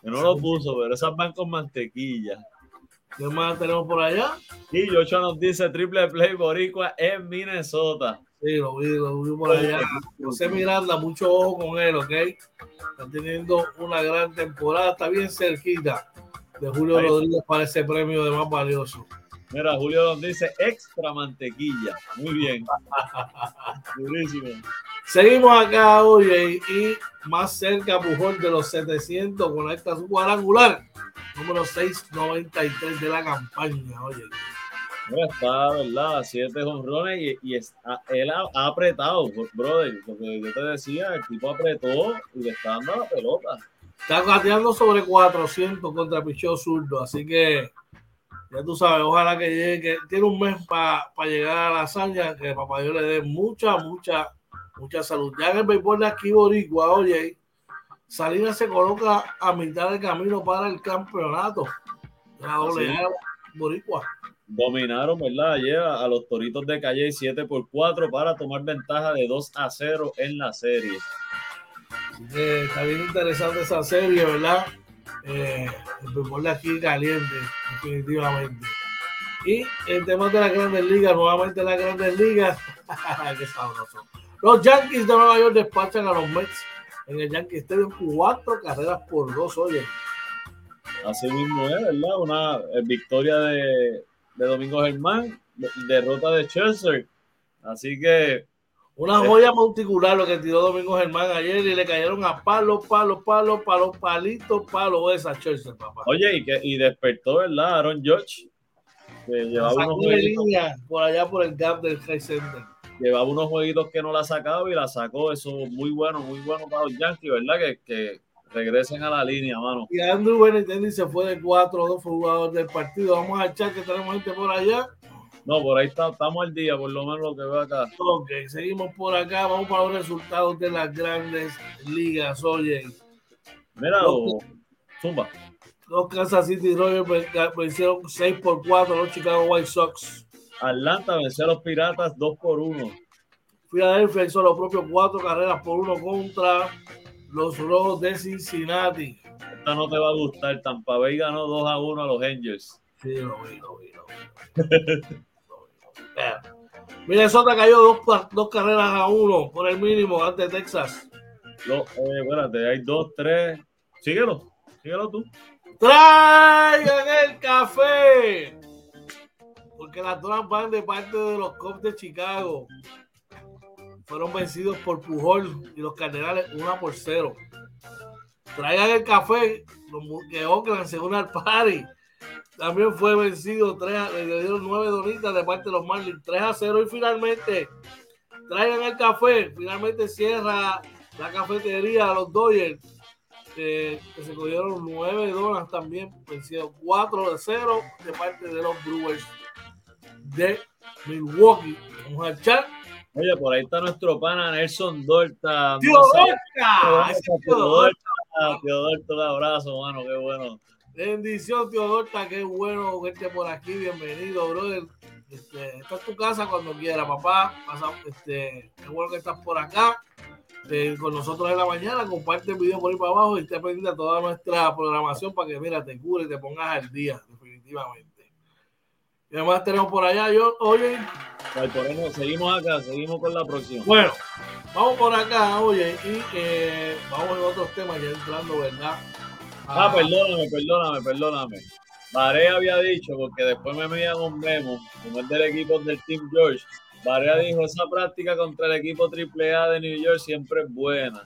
[SPEAKER 2] Que no lo puso, pero esas van con mantequilla.
[SPEAKER 1] ¿Qué más tenemos por allá?
[SPEAKER 2] Y Yocho nos dice triple play boricua en Minnesota.
[SPEAKER 1] Sí, lo vi, lo vi por allá. José Miranda, mucho ojo con él, ¿ok? Está teniendo una gran temporada, está bien cerquita de Julio Ahí. Rodríguez para ese premio de más valioso.
[SPEAKER 2] Mira, Julio nos dice extra mantequilla. Muy bien. Durísimo.
[SPEAKER 1] Seguimos acá, oye, y más cerca Pujol de los 700 con esta su cuadrangular número 693 de la campaña, oye.
[SPEAKER 2] Bueno, está, ¿verdad? Siete honrones y, y está, él ha, ha, apretado, brother. Lo que yo te decía, el tipo apretó y le está dando la pelota.
[SPEAKER 1] Está gateando sobre 400 contra Pichó Zurdo, así que ya tú sabes, ojalá que llegue, que tiene un mes para pa llegar a la hazaña, que papá Dios le dé mucha, mucha, mucha salud. Ya en el béisbol de aquí, Boricua, oye, Salinas se coloca a mitad de camino para el campeonato. La doble A Boricua.
[SPEAKER 2] Dominaron, ¿verdad? Ayer a los Toritos de Calle 7 por 4 para tomar ventaja de 2 a 0 en la serie.
[SPEAKER 1] Eh, está bien interesante esa serie, ¿verdad? Eh, el fútbol de aquí caliente, definitivamente. Y el tema de la Grandes Ligas, nuevamente la Grandes Ligas. Qué sabroso. Los Yankees de Nueva York despachan a los Mets en el Yankee Stadium, cuatro carreras por dos, oye.
[SPEAKER 2] Así mismo es, ¿verdad? Una eh, victoria de, de Domingo Germán, derrota de Chelsea. Así que.
[SPEAKER 1] Una joya monticular lo que tiró Domingo Germán ayer y le cayeron a palos, palos, palos, palos, palitos, palos esa papá.
[SPEAKER 2] Oye, y, que, y despertó, ¿verdad? Aaron George. Que llevaba unos
[SPEAKER 1] jueguitos, por allá por el gap del High Center.
[SPEAKER 2] Llevaba unos jueguitos que no la sacaba y la sacó. Eso muy bueno, muy bueno para los Yankees, ¿verdad? Que, que regresen a la línea, mano.
[SPEAKER 1] Y Andrew Benintendi se fue de 4-2, fue jugador del partido. Vamos a echar que tenemos gente por allá.
[SPEAKER 2] No, por ahí está, estamos al día, por lo menos lo que veo acá.
[SPEAKER 1] Ok, seguimos por acá. Vamos para los resultados de las grandes ligas. Oye.
[SPEAKER 2] Mira, Zumba.
[SPEAKER 1] Los Kansas City Royals vencieron 6 por 4 los Chicago White Sox.
[SPEAKER 2] Atlanta venció a los Piratas 2 por 1.
[SPEAKER 1] Philadelphia hizo los propios 4 carreras por 1 contra los Rojos de Cincinnati.
[SPEAKER 2] Esta no te va a gustar. Tampa Bay ganó 2 a 1 a los Angels.
[SPEAKER 1] Sí, lo vi, lo vi, lo vi. Minnesota cayó dos, dos carreras a uno por el mínimo ante Texas.
[SPEAKER 2] No, eh, espérate, hay dos, tres. Síguelo, síguelo tú.
[SPEAKER 1] ¡Traigan el café! Porque las dos van de parte de los Cubs de Chicago. Fueron vencidos por Pujol y los Cardenales 1 por 0. Traigan el café, que Oakland se une al party también fue vencido, 3 le dieron 9 donitas de parte de los Marlins, 3 a 0 y finalmente traigan el café, finalmente cierra la cafetería a los Dodgers, que se cogieron 9 donas también, vencido 4 de 0 de parte de los Brewers de Milwaukee. Vamos a echar.
[SPEAKER 2] Oye, por ahí está nuestro pana Nelson Dorta.
[SPEAKER 1] ¡Tío Dorta!
[SPEAKER 2] ¡Tío Dorta! ¡Tío Dorta! Un abrazo, mano, qué bueno.
[SPEAKER 1] Bendición, Teodorta, qué bueno verte por aquí. Bienvenido, brother. Este, esta es tu casa cuando quiera, papá. este, qué bueno que estás por acá eh, con nosotros en la mañana. Comparte el video por ahí para abajo y esté pendiente a toda nuestra programación para que, mira, te cure y te pongas al día, definitivamente. Y además tenemos por allá, yo, oye.
[SPEAKER 2] seguimos acá, seguimos con la próxima.
[SPEAKER 1] Bueno, vamos por acá, oye, y eh, vamos en otros temas ya entrando, ¿verdad?
[SPEAKER 2] Ah, perdóname, perdóname, perdóname. Barea había dicho, porque después me envían un memo, como es del equipo del Team George. Barea dijo: esa práctica contra el equipo AAA de New York siempre es buena.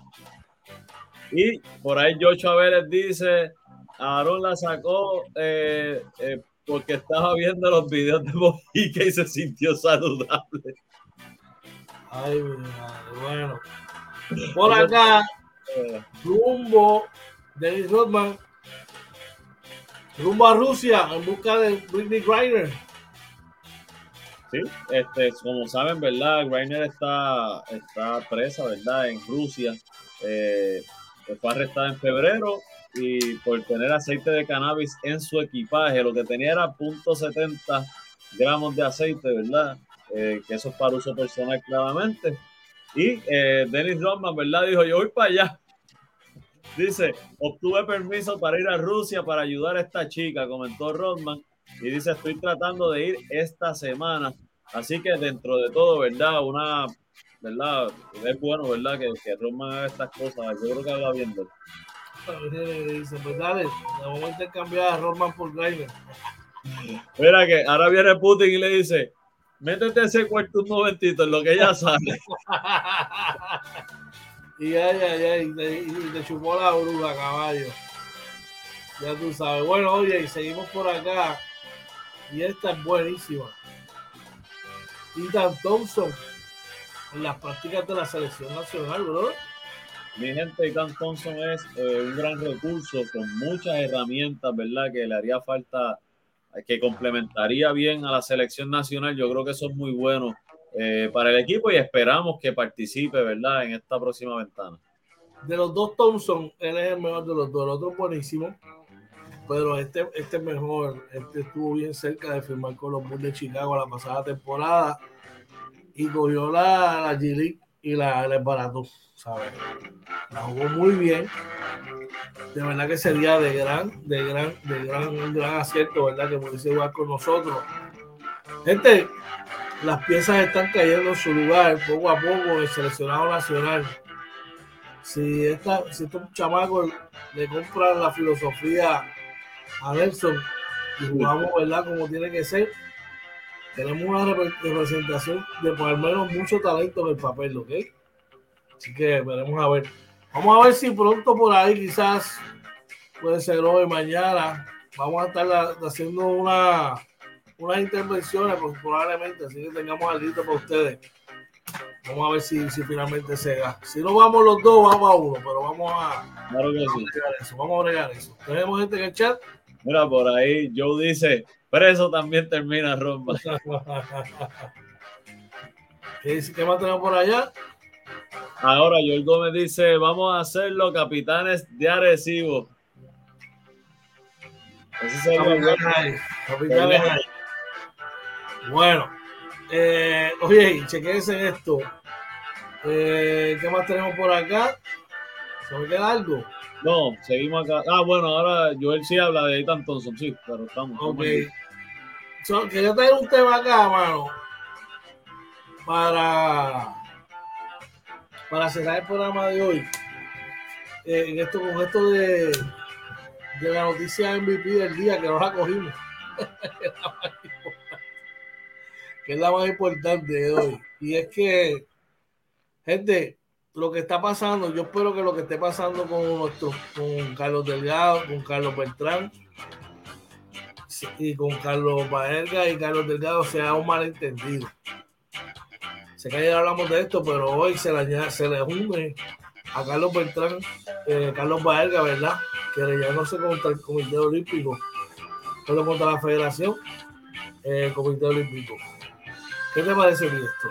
[SPEAKER 2] Y por ahí George Averes dice: Aaron la sacó eh, eh, porque estaba viendo los videos de Mojica y se sintió saludable.
[SPEAKER 1] Ay, bueno. Por acá, eh. rumbo Dennis Rodman rumbo a Rusia en busca de Britney Griner.
[SPEAKER 2] Sí, este, como saben, ¿verdad? Griner está, está presa, ¿verdad? En Rusia. Eh, fue arrestada en febrero y por tener aceite de cannabis en su equipaje, lo que tenía era .70 gramos de aceite, ¿verdad? Eh, que eso es para uso personal claramente. Y eh, Dennis Rodman, ¿verdad? Dijo, yo voy para allá Dice, obtuve permiso para ir a Rusia para ayudar a esta chica, comentó Rodman. Y dice, estoy tratando de ir esta semana. Así que dentro de todo, ¿verdad? Una, ¿verdad? Es bueno, ¿verdad? Que, que Rodman haga estas cosas. Yo creo que haga bien.
[SPEAKER 1] Dice, pues dale, vamos a intercambiar a Rodman por Grimer.
[SPEAKER 2] Mira que ahora viene Putin y le dice, métete ese cuarto un momentito en lo que ella sale.
[SPEAKER 1] Y ay, ay, y te, chupó la bruja, caballo. Ya tú sabes. Bueno, oye, y seguimos por acá. Y esta es buenísima. Ethan Thompson en las prácticas de la selección nacional, bro.
[SPEAKER 2] Mi gente, Ethan Thompson es eh, un gran recurso con muchas herramientas, ¿verdad? Que le haría falta, que complementaría bien a la selección nacional. Yo creo que eso es muy bueno eh, para el equipo y esperamos que participe, ¿verdad?, en esta próxima ventana.
[SPEAKER 1] De los dos Thompson, él es el mejor de los dos, el otro buenísimo, pero este, este es mejor, este estuvo bien cerca de firmar con los Bulls de Chicago la pasada temporada y cogió la, la G y la, la barato, ¿sabes? La jugó muy bien. De verdad que sería de gran, de gran, de gran, un gran acierto, ¿verdad? Que pudiese jugar con nosotros. Gente, las piezas están cayendo en su lugar poco a poco el seleccionado nacional. si, esta, si estos chamacos le compran la filosofía a Nelson y jugamos, ¿verdad? Como tiene que ser, tenemos una representación de por lo menos mucho talento en el papel, ¿ok? Así que veremos a ver. Vamos a ver si pronto por ahí quizás puede ser hoy, mañana. Vamos a estar haciendo una, unas intervenciones pues, probablemente, así que tengamos algo para ustedes. Vamos a ver si, si finalmente se da. Si no vamos los dos, vamos a uno, pero vamos a,
[SPEAKER 2] claro que
[SPEAKER 1] eso. Vamos a bregar eso. Tenemos gente en el chat.
[SPEAKER 2] Mira, por ahí Joe dice, preso también termina Romba.
[SPEAKER 1] ¿Qué, ¿Qué más tenemos por allá?
[SPEAKER 2] Ahora Joel Gómez dice, vamos a hacerlo capitanes de Arecibo.
[SPEAKER 1] Ese capitanes Bueno, eh, oye, chequense esto. Eh, ¿Qué más tenemos por acá? ¿Se me queda algo?
[SPEAKER 2] No, seguimos acá. Ah, bueno, ahora Joel sí habla de Ethan Thompson, sí, pero estamos.
[SPEAKER 1] Ok. So, quería traer un tema acá, mano, para, para cerrar el programa de hoy. Eh, en esto, con esto de, de la noticia MVP del día, que no la cogimos. es la más importante de hoy. Y es que, gente, lo que está pasando, yo espero que lo que esté pasando con nuestro, con Carlos Delgado, con Carlos Beltrán y con Carlos Baerga y Carlos Delgado sea un malentendido. Sé que ayer hablamos de esto, pero hoy se le, se le une a Carlos Beltrán, eh, Carlos Baerga, ¿verdad? Que ya no se contra el Comité Olímpico, solo contra la Federación, eh, Comité Olímpico. ¿Qué te parece esto?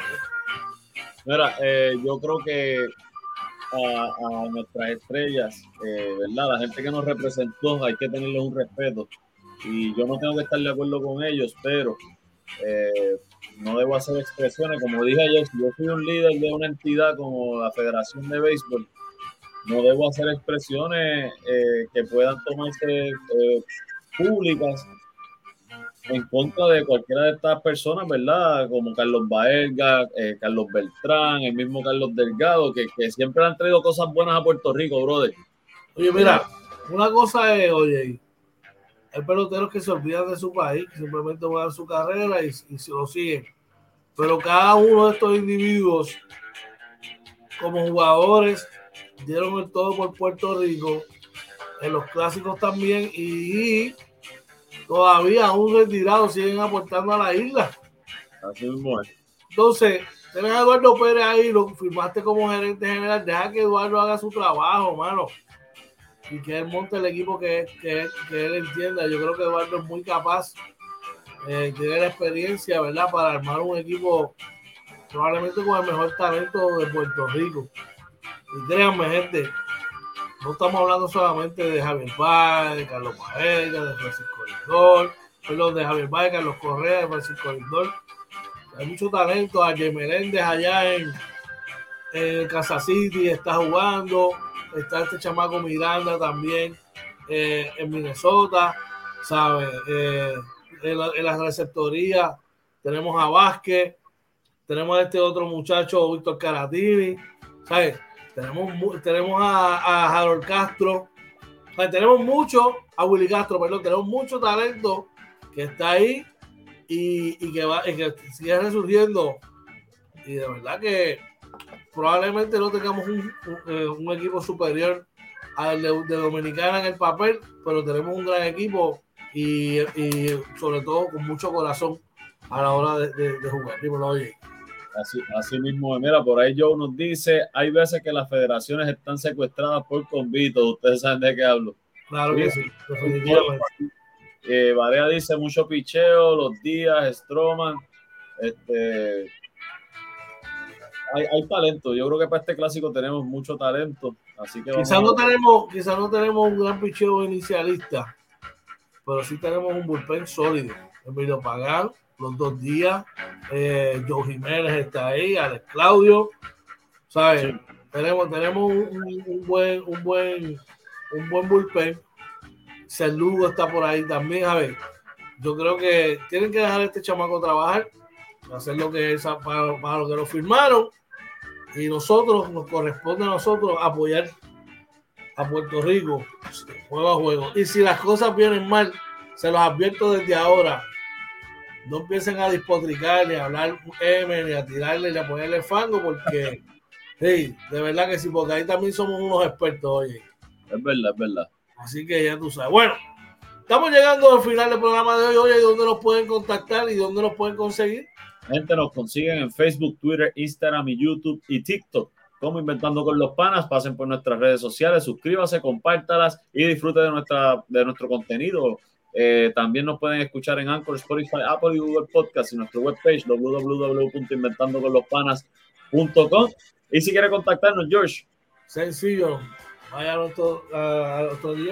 [SPEAKER 2] Mira, eh, yo creo que a, nuestras estrellas, eh, ¿verdad? La gente que nos representó, hay que tenerles un respeto. Y yo no tengo que estar de acuerdo con ellos, pero eh, no debo hacer expresiones. Como dije ayer, si yo soy un líder de una entidad como la Federación de Béisbol, no debo hacer expresiones que puedan tomarse públicas en contra de cualquiera de estas personas, ¿verdad? Como Carlos Baerga, eh, Carlos Beltrán, el mismo Carlos Delgado, que, siempre han traído cosas buenas a Puerto Rico, brother.
[SPEAKER 1] Oye, mira, una cosa es, oye, hay peloteros que se olvidan de su país, que simplemente a su carrera y, y se lo siguen. Pero cada uno de estos individuos, como jugadores, dieron el todo por Puerto Rico, en los clásicos también, y todavía aún retirados siguen aportando a la isla.
[SPEAKER 2] Así mismo
[SPEAKER 1] Entonces, tenés a Eduardo Pérez ahí, lo firmaste como gerente general, deja que Eduardo haga su trabajo, mano. Y que él monte el equipo que, que, él entienda. Yo creo que Eduardo es muy capaz, eh, tiene la experiencia, ¿verdad? Para armar un equipo probablemente con el mejor talento de Puerto Rico. Y créanme, gente, no estamos hablando solamente de Javier Páez, de Carlos Paella, de Francisco Perdón, de Javier Páez, Carlos Correa, de Francisco Lindor. Hay mucho talento. Ayer Meléndez allá en, en Kansas City está jugando. Está este chamaco Miranda también eh, en Minnesota, ¿sabes? Eh, en, la, en receptoría tenemos a Vázquez, tenemos a este otro muchacho, Víctor Caratini, ¿sabes? Tenemos, tenemos a, a Harold Castro. Tenemos mucho, a Willy Castro, perdón, tenemos mucho talento que está ahí y, que, va, y que sigue resurgiendo. Y de verdad que probablemente no tengamos un, eh, equipo superior al de, Dominicana en el papel, pero tenemos un gran equipo y, sobre todo con mucho corazón a la hora de, jugar. oye.
[SPEAKER 2] Así, así mismo, mira, por ahí Joe nos dice, hay veces que las federaciones están secuestradas por convitos, ustedes saben de qué hablo.
[SPEAKER 1] Claro que sí,
[SPEAKER 2] Eh, Barea dice mucho picheo, los días, Stroman, este, hay, hay, talento, yo creo que para este clásico tenemos mucho talento, así que
[SPEAKER 1] quizás no tenemos, quizás no tenemos un gran picheo inicialista, pero sí tenemos un bullpen sólido, Emilio Pagán, los dos días. Eh, Joe Jiménez está ahí, Alex Claudio, ¿sabes? Tenemos, tenemos un, buen, un buen, un buen bullpen. Lugo está por ahí también. A ver, yo creo que tienen que dejar a este chamaco trabajar, hacer lo que es para, lo que lo firmaron. Y nosotros, nos corresponde a nosotros apoyar a Puerto Rico juego a juego. Y si las cosas vienen mal, se los advierto desde ahora. No empiecen a despotricar, ni a hablar M, ni a tirarle, ni a ponerle fango, porque, hey, de verdad que sí, porque ahí también somos unos expertos, oye.
[SPEAKER 2] Es verdad, es verdad.
[SPEAKER 1] Así que ya tú sabes. Bueno, estamos llegando al final del programa de hoy. Oye, ¿dónde nos pueden contactar y dónde nos pueden conseguir?
[SPEAKER 2] Gente, nos consiguen en Facebook, Twitter, Instagram y YouTube y TikTok como Inventando con los Panas. Pasen por nuestras redes sociales, suscríbase, compártalas y disfrute de, nuestra, de nuestro contenido. Eh, también nos pueden escuchar en Anchor, Spotify, Apple y Google Podcast y nuestra webpage www.inventandoconlospanas.com. Y si quiere contactarnos, George.
[SPEAKER 1] Sencillo, vaya a nuestro,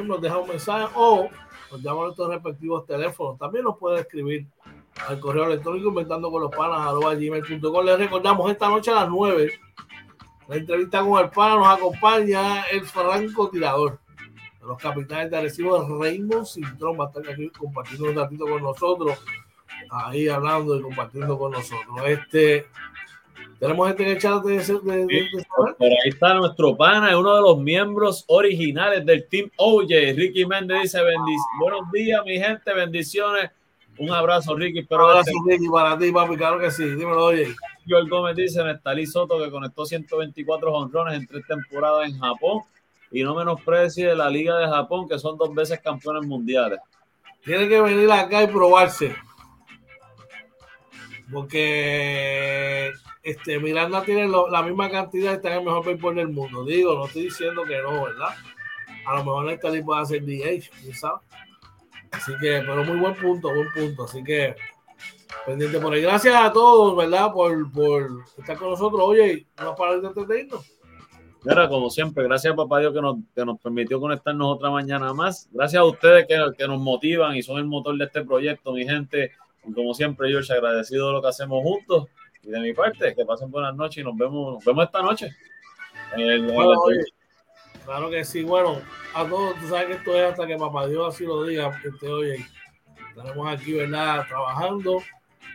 [SPEAKER 1] nos deja un mensaje o nos llama a nuestros respectivos teléfonos. También nos puede escribir al correo electrónico inventando con los panas gmail.com. Les recordamos esta noche a las 9 la entrevista con el pana nos acompaña el franco tirador los capitanes de Arecibo, Raymond Cintrón, va a estar aquí compartiendo un ratito con nosotros, ahí hablando y compartiendo con nosotros. Este, tenemos gente en el chat de, de, de,
[SPEAKER 2] Por ahí está nuestro pana, es uno de los miembros originales del Team OJ. Ricky Méndez dice: Buenos días, mi gente, bendiciones. Un abrazo, Ricky.
[SPEAKER 1] Un abrazo, Ricky, para ti, papi, claro que sí. Dímelo, oye.
[SPEAKER 2] Joel Gómez dice: Nestalí Soto, que conectó 124 honrones en tres temporadas en Japón. Y no menosprecie la Liga de Japón, que son dos veces campeones mundiales.
[SPEAKER 1] Tiene que venir acá y probarse. Porque este, Miranda tiene la misma cantidad está en el mejor béisbol del mundo. Digo, no estoy diciendo que no, ¿verdad? A lo mejor Nestalí puede hacer DH, ¿sabes? Así que, pero muy buen punto, buen punto. Así que, pendiente por ahí. Gracias a todos, ¿verdad? Por, por estar con nosotros. Oye, no para de entretenernos.
[SPEAKER 2] Como siempre, gracias a papá Dios que nos, que nos permitió conectarnos otra mañana más. Gracias a ustedes que, que, nos motivan y son el motor de este proyecto, mi gente. Y como siempre, George, agradecido de lo que hacemos juntos. Y de mi parte, que pasen buenas noches y nos vemos, nos vemos esta noche. El,
[SPEAKER 1] bueno, oye, claro que sí. Bueno, a todos, tú sabes que esto es hasta que papá Dios así lo diga. Este, oye, estaremos aquí, ¿verdad? Trabajando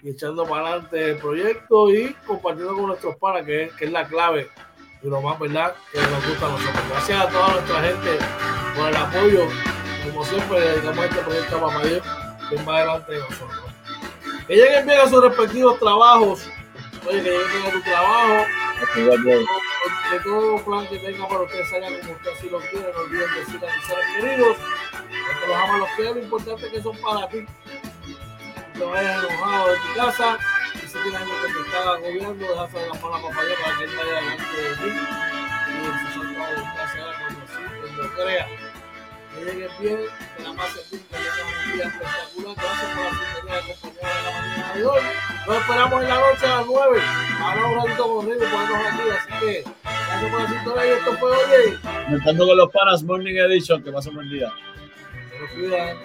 [SPEAKER 1] y echando para adelante el proyecto y compartiendo con nuestros panas, que, que es la clave y lo más, ¿verdad? Que nos gusta a nosotros. Gracias a toda nuestra gente por el apoyo. Como siempre, dedicamos este proyecto a Papá Dios, que va adelante de nosotros. Que lleguen bien a sus respectivos trabajos. Oye, que lleguen bien a tu trabajo. Que todo plan que tenga para ustedes salga como usted así lo quiere. No olviden decirle a sus seres queridos que los ama, los. Lo importante es que son para ti. No vayas enojado de tu casa tienes algo que te está agobiando, déjase de la mano a papaya para que él vaya delante de ti. Y en su santo gracias cuando sí, cuando crea. Que llegue bien, que la pase bien, que tengas un día espectacular. Gracias por la sintonía de acompañar en la mañana de hoy. Nos esperamos en la noche a las 9. Ahora un ratito conmigo y ponernos aquí. Así que gracias por la sintonía y esto fue hoy.
[SPEAKER 2] Comentando con los panas, Morning Edition. Que pasen buen día.
[SPEAKER 1] Se cuidan.